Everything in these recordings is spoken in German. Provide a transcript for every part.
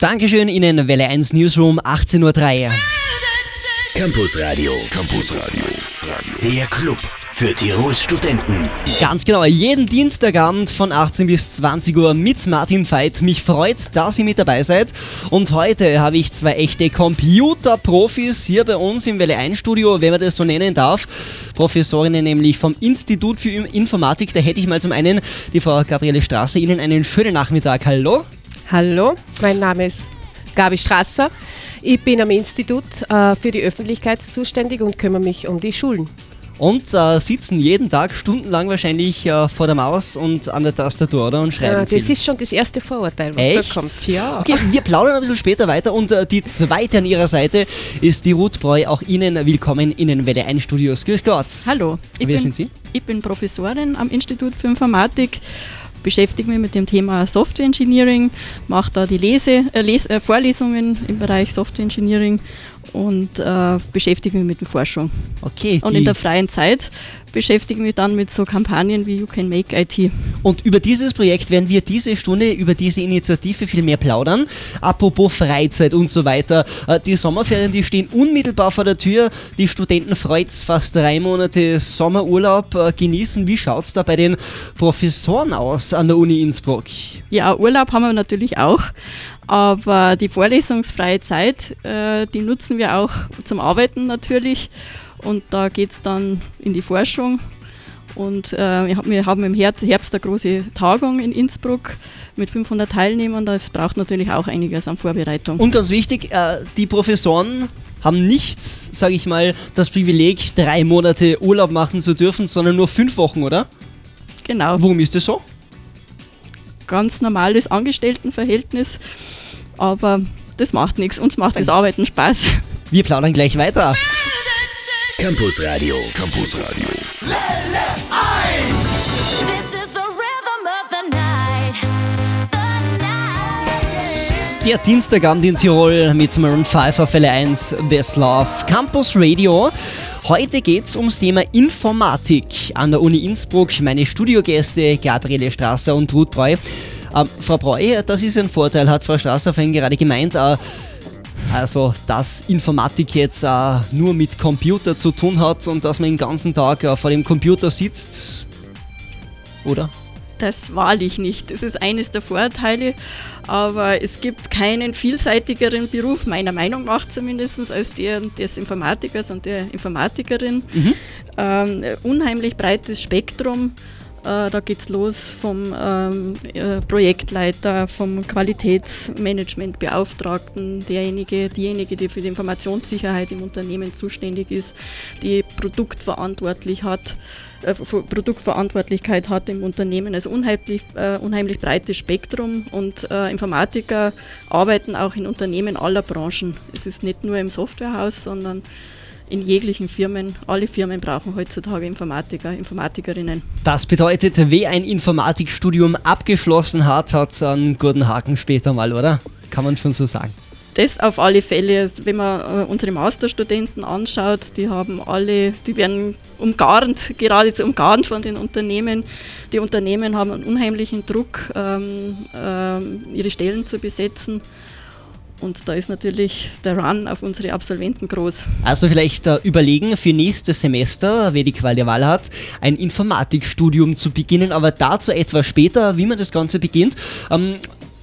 Dankeschön Ihnen, Welle 1 Newsroom, 18.03 Uhr. Campus Radio. Campus Radio. Der Club für Tirols Studenten. Ganz genau, jeden Dienstagabend von 18 bis 20 Uhr mit Martin Veit. Mich freut, dass ihr mit dabei seid. Und heute habe ich zwei echte Computerprofis hier bei uns im Welle 1 Studio, wenn man das so nennen darf. Professorinnen nämlich vom Institut für Informatik. Da hätte ich mal zum einen die Frau Gabriele Strasser. Ihnen einen schönen Nachmittag. Hallo. Hallo, mein Name ist Gabi Strasser. Ich bin am Institut äh, für die Öffentlichkeit zuständig und kümmere mich um die Schulen. Und äh, sitzen jeden Tag stundenlang wahrscheinlich äh, vor der Maus und an der Tastatur oder und schreiben. Ja, das viel. ist schon das erste Vorurteil, was Echt? da kommt. Ja. Okay, wir plaudern ein bisschen später weiter und äh, die zweite an ihrer Seite ist die Ruth Breu. Auch Ihnen willkommen in den Welle 1 Studios. Grüß Gott. Hallo, Wer bin, sind Sie? ich bin Professorin am Institut für Informatik, beschäftige mich mit dem Thema Software Engineering, mache da die Lese, äh, Les äh, Vorlesungen im Bereich Software Engineering und äh, beschäftige mich mit der Forschung. Okay, Und in der freien Zeit beschäftige ich mich dann mit so Kampagnen wie You Can Make IT. und über dieses Projekt werden wir diese Stunde, über diese Initiative viel mehr plaudern. Apropos Freizeit und so weiter. Äh, die Sommerferien, die stehen unmittelbar vor der Tür. Die Studenten freut's fast drei Monate Sommerurlaub äh, genießen. Wie schaut's da bei den Professoren aus an der Uni Innsbruck? Ja, Urlaub haben wir natürlich auch, aber die vorlesungsfreie Zeit, äh, die nutzen wir auch zum Arbeiten natürlich. Und da geht es dann in die Forschung. Und äh, wir haben- im Her- Herbst eine große Tagung in Innsbruck mit 500 Teilnehmern. Das braucht natürlich auch einiges an Vorbereitung. Und ganz wichtig, äh, die Professoren haben nicht, sage ich mal, das Privileg, drei Monate Urlaub machen zu dürfen, sondern nur fünf Wochen, oder? genau, Warum ist das so? ganz normales Angestelltenverhältnis. Aber das macht nichts. Uns macht das Arbeiten Spaß. Wir plaudern gleich weiter. Campus Radio. Campus Radio. This is the rhythm of the night. The night. Der Dienstagabend in Tirol mit Maroon 5 auf Welle 1, This Love. Campus Radio. Heute geht's ums Thema Informatik an der Uni Innsbruck. Meine Studiogäste Gabriele Strasser und Ruth Breu. Ähm, Frau Breu, das ist ein Vorteil, hat Frau Strasser vorhin gerade gemeint. Äh, also, dass Informatik jetzt äh, nur mit Computer zu tun hat und dass man den ganzen Tag äh, vor dem Computer sitzt. Oder? Das wahrlich nicht. Das ist eines der Vorteile, aber es gibt keinen vielseitigeren Beruf, meiner Meinung nach zumindest, als der des Informatikers und der Informatikerin. Ähm, äh, unheimlich breites Spektrum. Äh, da geht es los vom ähm, äh, Projektleiter, vom Qualitätsmanagementbeauftragten, derjenige, diejenige, die für die Informationssicherheit im Unternehmen zuständig ist, die produktverantwortlich hat, äh, Ver- Produktverantwortlichkeit hat im Unternehmen. Also unheimlich, unheimlich breites Spektrum und Informatiker arbeiten auch in Unternehmen aller Branchen. Es ist nicht nur im Softwarehaus, sondern in jeglichen Firmen. Alle Firmen brauchen heutzutage Informatiker, Informatikerinnen. Das bedeutet, wer ein Informatikstudium abgeschlossen hat, hat einen guten Haken später mal, oder? Kann man schon so sagen. Das auf alle Fälle, wenn man äh, unsere Masterstudenten anschaut, die haben alle, die werden umgarnt, geradezu umgarnt von den Unternehmen. Die Unternehmen haben einen unheimlichen Druck, ähm, ähm, ihre Stellen zu besetzen. Und da ist natürlich der Run auf unsere Absolventen groß. Also vielleicht äh, überlegen für nächstes Semester, wer die Qual der Wahl hat, ein Informatikstudium zu beginnen, aber dazu etwas später, wie man das Ganze beginnt. Ähm,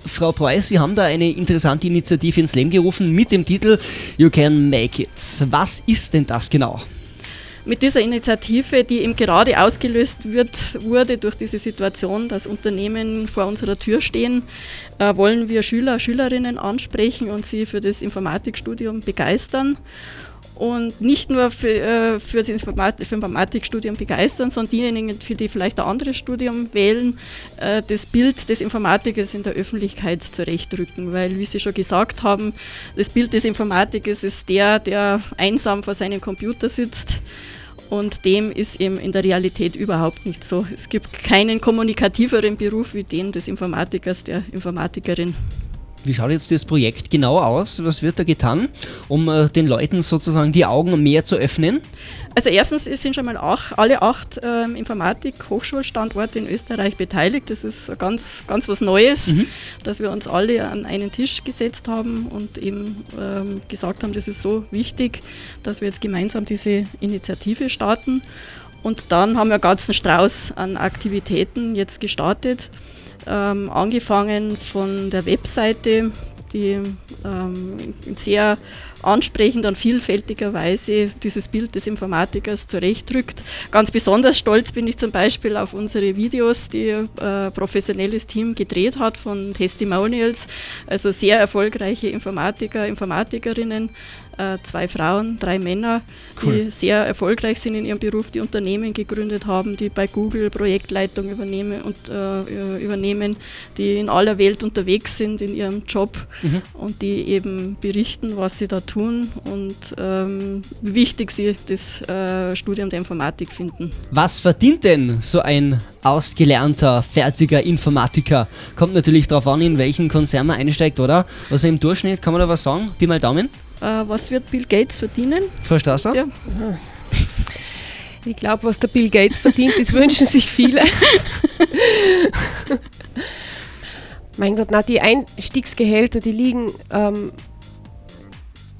Frau Preuß, Sie haben da eine interessante Initiative ins Leben gerufen mit dem Titel You Can Make It. Was ist denn das genau? Mit dieser Initiative, die eben gerade ausgelöst wird, wurde durch diese Situation, dass Unternehmen vor unserer Tür stehen, äh, wollen wir Schüler, Schülerinnen ansprechen und sie für das Informatikstudium begeistern. Und nicht nur für, äh, für das Informat für Informatikstudium begeistern, sondern diejenigen, für die vielleicht ein anderes Studium wählen, äh, das Bild des Informatikers in der Öffentlichkeit zurechtrücken. Weil, wie Sie schon gesagt haben, das Bild des Informatikers ist der, der einsam vor seinem Computer sitzt. Und dem ist eben in der Realität überhaupt nicht so. Es gibt keinen kommunikativeren Beruf wie den des Informatikers, der Informatikerin. Wie schaut jetzt das Projekt genau aus? Was wird da getan, um äh, den Leuten sozusagen die Augen mehr zu öffnen? Also erstens sind schon mal ach, alle acht ähm, Informatik-Hochschulstandorte in Österreich beteiligt. Das ist ganz, ganz was Neues, dass wir uns alle an einen Tisch gesetzt haben und eben ähm, gesagt haben, das ist so wichtig, dass wir jetzt gemeinsam diese Initiative starten. Und dann haben wir einen ganzen Strauß an Aktivitäten jetzt gestartet, ähm, angefangen von der Webseite, die ähm, sehr ansprechend und vielfältiger Weise dieses Bild des Informatikers zurechtrückt. Ganz besonders stolz bin ich zum Beispiel auf unsere Videos, die ein äh, professionelles Team gedreht hat von Testimonials, also sehr erfolgreiche Informatiker, Informatikerinnen, äh, zwei Frauen, drei Männer, Cool. die sehr erfolgreich sind in ihrem Beruf, die Unternehmen gegründet haben, die bei Google Projektleitung übernehmen, und, äh, übernehmen, die in aller Welt unterwegs sind in ihrem Job und die eben berichten, was sie da tun und ähm, wie wichtig sie das äh, Studium der Informatik finden. Was verdient denn so ein ausgelernter, fertiger Informatiker? Kommt natürlich darauf an, in welchen Konzern man einsteigt, oder? Also im Durchschnitt kann man da was sagen? Pi mal Daumen, was wird Bill Gates verdienen? Frau Strasser? Ja. Ich glaube, was der Bill Gates verdient, das wünschen sich viele. mein Gott, na, die Einstiegsgehälter, die liegen, ähm,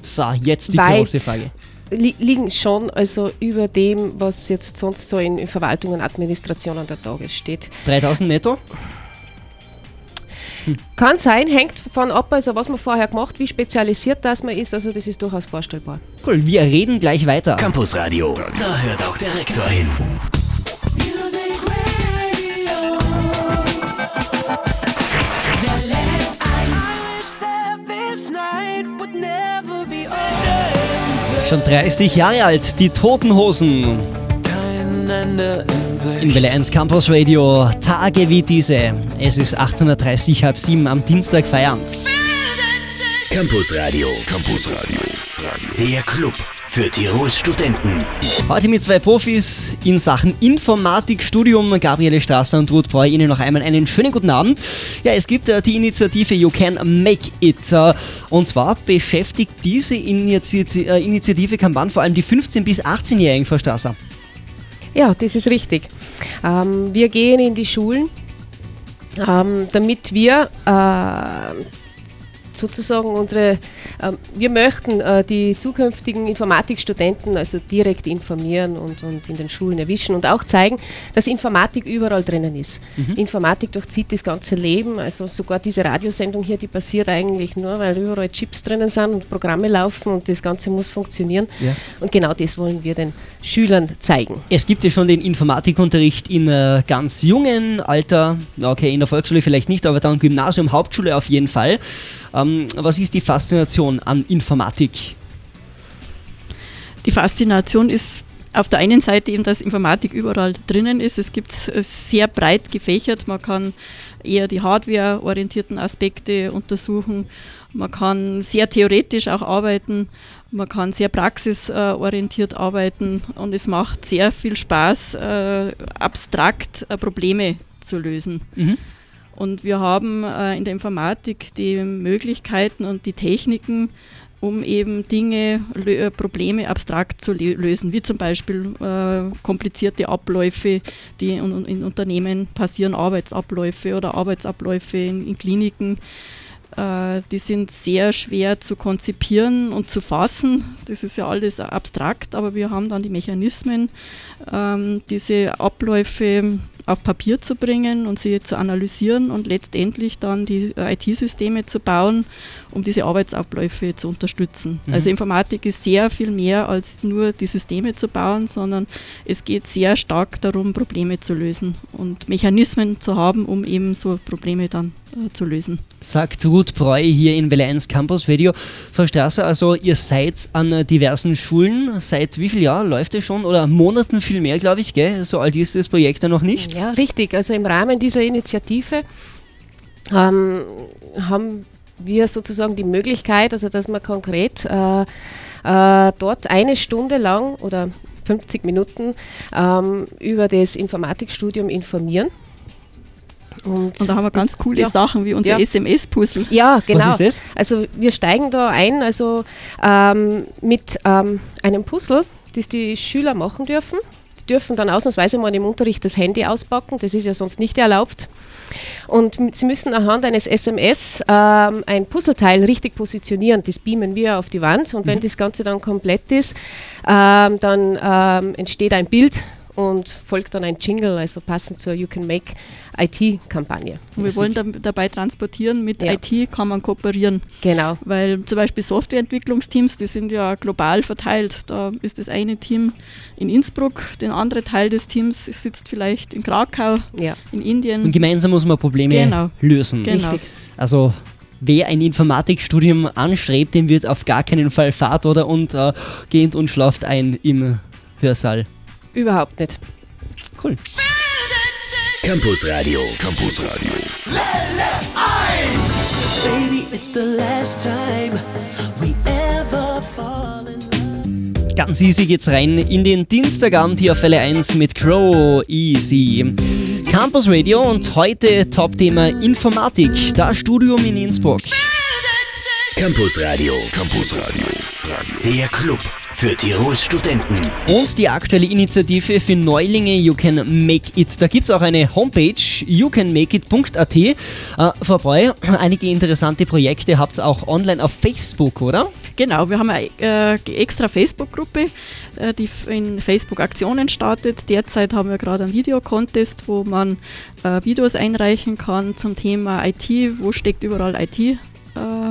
So, jetzt die Weit. große Frage. li liegen schon also über dem, was jetzt sonst so in, in Verwaltung und Administration an der Tages steht. 3000 netto? Kann sein, hängt davon ab, also was man vorher gemacht, wie spezialisiert das man ist, also das ist durchaus vorstellbar. Cool, wir reden gleich weiter. Campus Radio, da hört auch der Rektor hin. Schon 30 Jahre alt, die Toten Hosen. In Welle 1 Campus Radio, Tage wie diese. Es ist 18.30 halb sieben am Dienstag feierns. Campus Radio, Campus Radio, der Club für Tirols Studenten. Heute mit zwei Profis in Sachen Informatikstudium, Gabriele Strasser und Ruth Breu. Ihnen noch einmal einen schönen guten Abend. Ja, es gibt äh, die Initiative You Can Make It. Äh, und zwar beschäftigt diese äh, Initiative Kanban vor allem die 15- bis 18-Jährigen, Frau Strasser. Ja, das ist richtig. Ähm, wir gehen in die Schulen, ähm, damit wir äh, sozusagen unsere, ähm, wir möchten äh, die zukünftigen Informatikstudenten also direkt informieren und, und in den Schulen erwischen und auch zeigen, dass Informatik überall drinnen ist. Informatik durchzieht das ganze Leben, also sogar diese Radiosendung hier, die passiert eigentlich nur, weil überall Chips drinnen sind und Programme laufen und das Ganze muss funktionieren. Ja. Und genau das wollen wir den Schülern zeigen. Es gibt ja schon den Informatikunterricht in äh, ganz jungen Alter. Okay, in der Volksschule vielleicht nicht, aber dann Gymnasium, Hauptschule auf jeden Fall. Ähm, was ist die Faszination an Informatik? Die Faszination ist auf der einen Seite eben, dass Informatik überall drinnen ist. Es gibt es sehr breit gefächert. Man kann eher die hardwareorientierten Aspekte untersuchen. Man kann sehr theoretisch auch arbeiten. Man kann sehr praxisorientiert arbeiten. Und es macht sehr viel Spaß, äh, abstrakt äh, Probleme zu lösen. Mhm. Und wir haben äh, in der Informatik die Möglichkeiten und die Techniken, um eben Dinge, äh, Probleme abstrakt zu lö- lösen, wie zum Beispiel äh, komplizierte Abläufe, die in, Unternehmen passieren, Arbeitsabläufe oder Arbeitsabläufe in, in Kliniken. Die sind sehr schwer zu konzipieren und zu fassen. Das ist ja alles abstrakt, aber wir haben dann die Mechanismen, ähm, diese Abläufe auf Papier zu bringen und sie zu analysieren und letztendlich dann die äh, IT-Systeme zu bauen, um diese Arbeitsabläufe zu unterstützen. Also Informatik ist sehr viel mehr als nur die Systeme zu bauen, sondern es geht sehr stark darum, Probleme zu lösen und Mechanismen zu haben, um eben so Probleme dann äh, zu lösen. Sagt Ruth Breu hier in Welle 1 Campus Radio. Frau Strasser, also ihr seid an äh, diversen Schulen. Seit wie viel Jahren läuft es schon? Oder Monaten viel mehr, glaube ich, gell? So alt ist das Projekt ja noch nicht. Ja, richtig. Also im Rahmen dieser Initiative ähm, haben wir sozusagen die Möglichkeit, also dass man konkret äh, äh, dort eine Stunde lang oder 50 Minuten ähm, über das Informatikstudium informieren. Und, Und da haben wir ganz coole ja. Sachen wie unser Ja. SMS-Puzzle. Ja, genau. ist das? Also wir steigen da ein, also ähm, mit ähm, einem Puzzle, das die Schüler machen dürfen. Dürfen dann ausnahmsweise mal im Unterricht das Handy auspacken, das ist ja sonst nicht erlaubt. Und sie müssen anhand eines SMS ähm, ein Puzzleteil richtig positionieren. Das beamen wir auf die Wand und wenn das Ganze dann komplett ist, ähm, dann ähm, entsteht ein Bild und folgt dann ein Jingle, also passend zur You Can Make IT-Kampagne. Und wir wollen dam- dabei transportieren, mit Ja. IT kann man kooperieren. Genau. Weil zum Beispiel Softwareentwicklungsteams, die sind ja global verteilt. Da ist das eine Team in Innsbruck, der andere Teil des Teams sitzt vielleicht in Krakau, Ja. in Indien. Und gemeinsam muss man Probleme Genau. lösen. Genau. Richtig. Also wer ein Informatikstudium anstrebt, dem wird auf gar keinen Fall Fahrt oder und äh, gehend und schlaft ein im Hörsaal. Überhaupt nicht. Cool. Campus Radio. Campus Radio. Baby, it's the last time we ever fall in love. Ganz easy geht's rein in den Dienstagabend hier auf Welle 1 mit Crow Easy. Campus Radio und heute Top-Thema Informatik, das Studium in Innsbruck. Campus Radio. Campus Radio. Der Club für Tirols Studenten. Und die aktuelle Initiative für Neulinge You Can Make It. Da gibt's auch eine Homepage, youcanmakeit.at. Äh, Frau Breu, einige interessante Projekte habt ihr auch online auf Facebook, oder? Genau, wir haben eine äh, extra Facebook-Gruppe, äh, die in Facebook Aktionen startet. Derzeit haben wir gerade einen Videocontest, wo man äh, Videos einreichen kann zum Thema IT, wo steckt überall IT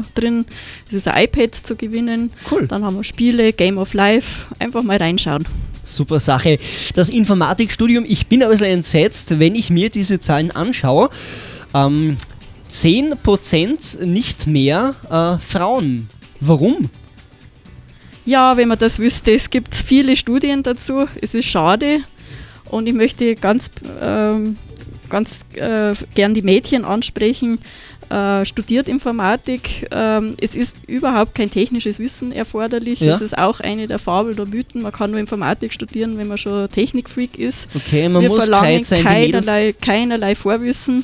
äh, drin. Es ist ein iPad zu gewinnen. Cool. Dann haben wir Spiele, Game of Life. Einfach mal reinschauen. Super Sache. Das Informatikstudium, ich bin ein bisschen entsetzt, wenn ich mir diese Zahlen anschaue. Ähm, 10% nicht mehr äh, Frauen. Warum? Ja, wenn man das wüsste, es gibt viele Studien dazu. Es ist schade und ich möchte ganz, ähm, ganz äh, gern die Mädchen ansprechen. Äh, studiert Informatik. Ähm, es ist überhaupt kein technisches Wissen erforderlich. Ja. Es ist auch eine der Fabel der Mythen. Man kann nur Informatik studieren, wenn man schon Technikfreak ist. Okay, man Wir muss verlangen sein, keinerlei, keinerlei Vorwissen.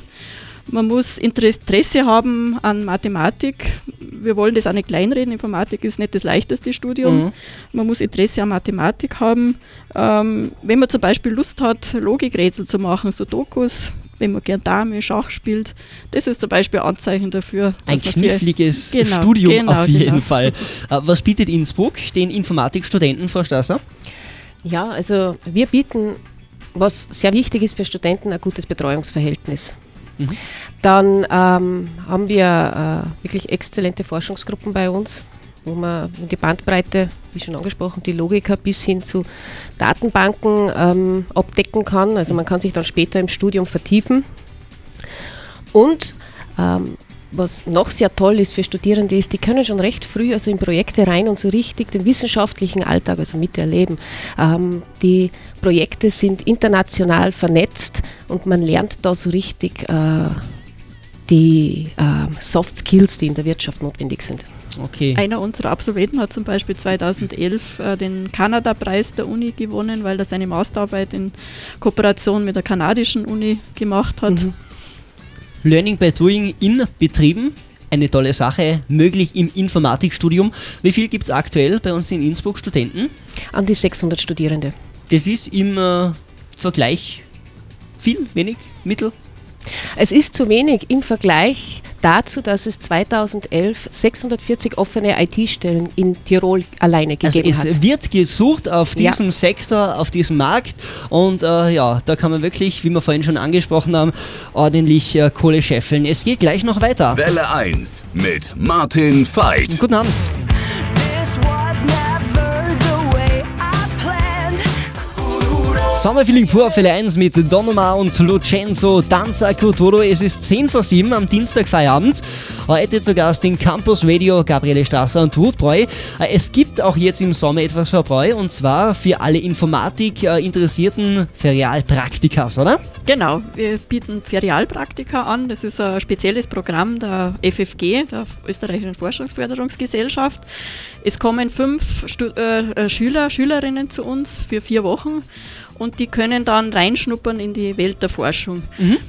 Man muss Interesse haben an Mathematik. Wir wollen das auch nicht kleinreden. Informatik ist nicht das leichteste Studium. Mhm. Man muss Interesse an Mathematik haben. Ähm, wenn man zum Beispiel Lust hat, Logikrätsel zu machen, so Dokus, wenn man gern Dame, Schach spielt, das ist zum Beispiel ein Anzeichen dafür. Ein kniffliges Genau, Studium genau, auf jeden genau. Fall. Äh, was bietet Innsbruck den Informatikstudenten, Frau Stasser? Ja, also wir bieten, was sehr wichtig ist für Studenten, ein gutes Betreuungsverhältnis. Dann ähm, haben wir äh, wirklich exzellente Forschungsgruppen bei uns, wo man die Bandbreite, wie schon angesprochen, die Logiker bis hin zu Datenbanken ähm, abdecken kann. Also man kann sich dann später im Studium vertiefen. Und ähm, was noch sehr toll ist für Studierende ist, die können schon recht früh also in Projekte rein und so richtig den wissenschaftlichen Alltag also miterleben. Ähm, die Projekte sind international vernetzt und man lernt da so richtig äh, die äh, Soft Skills, die in der Wirtschaft notwendig sind. Okay. Einer unserer Absolventen hat zum Beispiel 2011 äh, den Kanada-Preis der Uni gewonnen, weil er seine Masterarbeit in Kooperation mit der kanadischen Uni gemacht hat. Mhm. Learning by Doing in Betrieben. Eine tolle Sache, möglich im Informatikstudium. Wie viel gibt es aktuell bei uns in Innsbruck Studenten? An die 600 Studierende. Das ist im äh, Vergleich viel, wenig, mittel. Es ist zu wenig im Vergleich dazu, dass es 2011 640 offene IT-Stellen in Tirol alleine Also gegeben es hat. wird gesucht auf Ja. diesem Sektor, auf diesem Markt und äh, ja, da kann man wirklich, wie wir vorhin schon angesprochen haben, ordentlich äh, Kohle scheffeln. Es geht gleich noch weiter. Welle 1 mit Martin Veit. Guten Abend. Sommerfeeling pur auf Welle 1 mit Don Omar und Lucenzo Danza Culturo. Es ist 10 vor 7 am Dienstag Feierabend. Heute zu Gast in Campus Radio Gabriele Strasser und Ruth Breu. Äh, Es gibt auch jetzt im Sommer etwas für Breu und zwar für alle Informatik äh, Ferialpraktikas, oder? Genau, wir bieten Ferialpraktika an. Das ist ein spezielles Programm der FFG, der Österreichischen Forschungsförderungsgesellschaft. Es kommen fünf äh, Schüler, Schülerinnen zu uns für vier Wochen und die können dann reinschnuppern in die Welt der Forschung.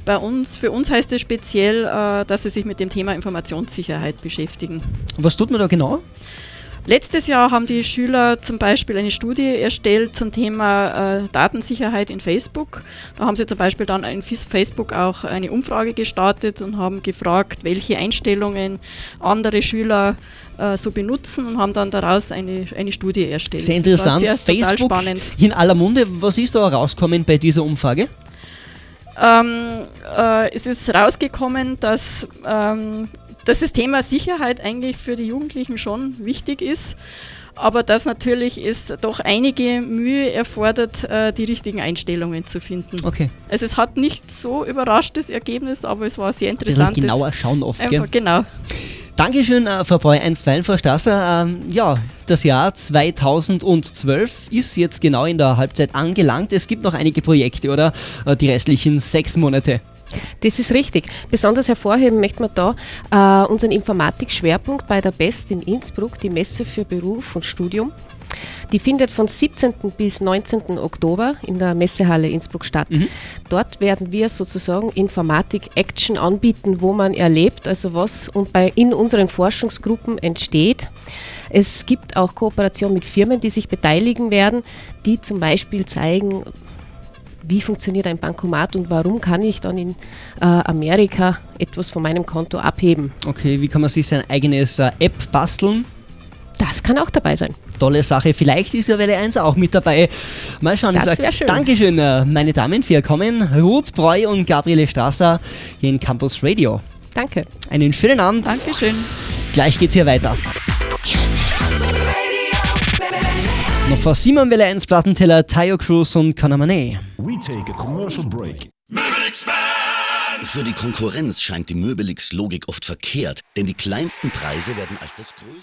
Bei uns, für uns heißt es speziell, äh, dass sie sich mit dem Thema Informationssicherheit beschäftigen. Was tut man da genau? Letztes Jahr haben die Schüler zum Beispiel eine Studie erstellt zum Thema äh, Datensicherheit in Facebook. Da haben sie zum Beispiel dann in Facebook auch eine Umfrage gestartet und haben gefragt, welche Einstellungen andere Schüler äh, so benutzen und haben dann daraus eine, eine Studie erstellt. Sehr interessant. sehr, Facebook spannend. in aller Munde. Was ist da rausgekommen bei dieser Umfrage? Ähm, äh, es ist rausgekommen, dass, ähm, dass das Thema Sicherheit eigentlich für die Jugendlichen schon wichtig ist, aber dass natürlich es doch einige Mühe erfordert, äh, die richtigen Einstellungen zu finden. Okay. Also es hat nicht so überrascht das Ergebnis, aber es war sehr interessant. genauer schauen oft, gell? Einfach, genau. Dankeschön, äh, Frau Breu, einstweilen, Frau Strasser. Ähm, ja, das Jahr 2012 ist jetzt genau in der Halbzeit angelangt. Es gibt noch einige Projekte, oder? Äh, die restlichen sechs Monate. Das ist richtig. Besonders hervorheben möchte man da äh, unseren Informatikschwerpunkt bei der BEST in Innsbruck, die Messe für Beruf und Studium. Die findet von 17. bis 19. Oktober in der Messehalle Innsbruck statt. Dort werden wir sozusagen Informatik-Action anbieten, wo man erlebt, also was und bei, in unseren Forschungsgruppen entsteht. Es gibt auch Kooperation mit Firmen, die sich beteiligen werden, die zum Beispiel zeigen, wie funktioniert ein Bankomat und warum kann ich dann in äh, Amerika etwas von meinem Konto abheben. Okay, wie kann man sich sein eigenes äh, App basteln? Das kann auch dabei sein. Tolle Sache. Vielleicht ist ja Welle 1 auch mit dabei. Mal schauen. Das ich sag wär schön. Dankeschön, äh, meine Damen, für Ihr Kommen. Ruth Breu und Gabriele Strasser hier in Campus Radio. Danke. Einen schönen Abend. Dankeschön. Gleich geht's hier weiter. Noch vor Simon Welle 1 Plattenteller, Tayo Cruz und Kanamane. We take a commercial break. Für die Konkurrenz scheint die Möbelix-Logik oft verkehrt, denn die kleinsten Preise werden als das größte.